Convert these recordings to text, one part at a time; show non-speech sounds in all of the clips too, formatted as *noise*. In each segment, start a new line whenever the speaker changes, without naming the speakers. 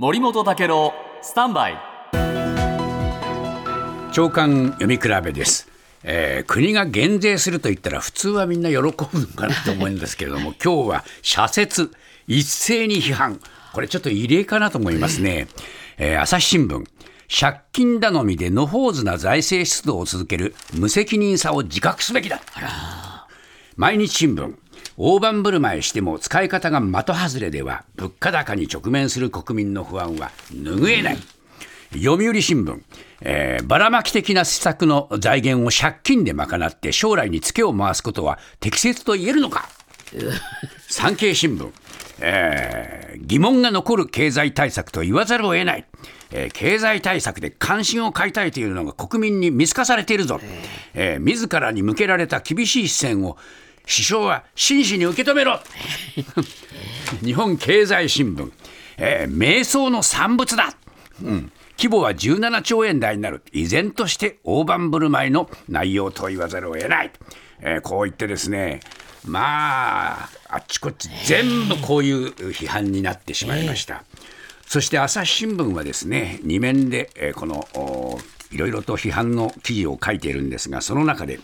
森本武郎スタンバイ。
長官読み比べです、えー国が減税すると言ったら普通はみんな喜ぶのかなと思うんですけれども *laughs* 今日は社説一斉に批判。これちょっと異例かなと思いますね、えー朝日新聞。借金頼みで野放図な財政出動を続ける無責任さを自覚すべきだ。毎日新聞大盤振る舞いしても使い方が的外れでは物価高に直面する国民の不安は拭えない。読売新聞、えーばらまき的な施策の財源を借金で賄って将来にツケを回すことは適切と言えるのか。*laughs* 産経新聞、えー疑問が残る経済対策と言わざるを得ない、えー経済対策で関心を買いたいというのが国民に見透かされているぞ、えー自らに向けられた厳しい視線を首相は真摯に受け止めろ。*laughs* 日本経済新聞、えー瞑想の産物だ、うん、規模は17兆円台になる。依然として大盤振る舞いの内容と言わざるを得ない、えーこう言ってですねまああっちこっち全部こういう批判になってしまいました、そして朝日新聞はですね2面で、えーこのおいろいろと批判の記事を書いているんですがその中で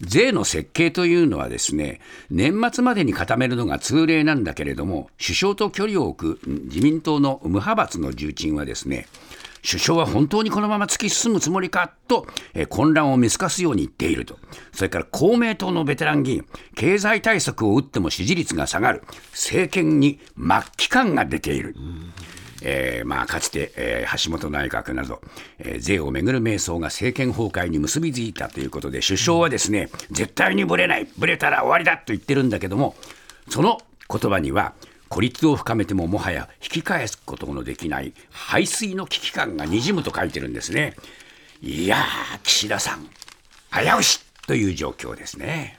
税の設計というのはですね年末までに固めるのが通例なんだけれども首相と距離を置く自民党の無派閥の重鎮はですね首相は本当にこのまま突き進むつもりかと、え混乱を見透かすように言っているとそれから公明党のベテラン議員経済対策を打っても支持率が下がる政権に末期感が出ている。えーまあ、かつて、えー橋本内閣など、えー税をめぐる迷走が政権崩壊に結びついたということで、首相はですね、絶対にぶれない、ぶれたら終わりだと言ってるんだけども、その言葉には、孤立を深めてももはや引き返すことのできない排水の危機感がにじむと書いてるんですね。いやー、岸田さん、危うしという状況ですね。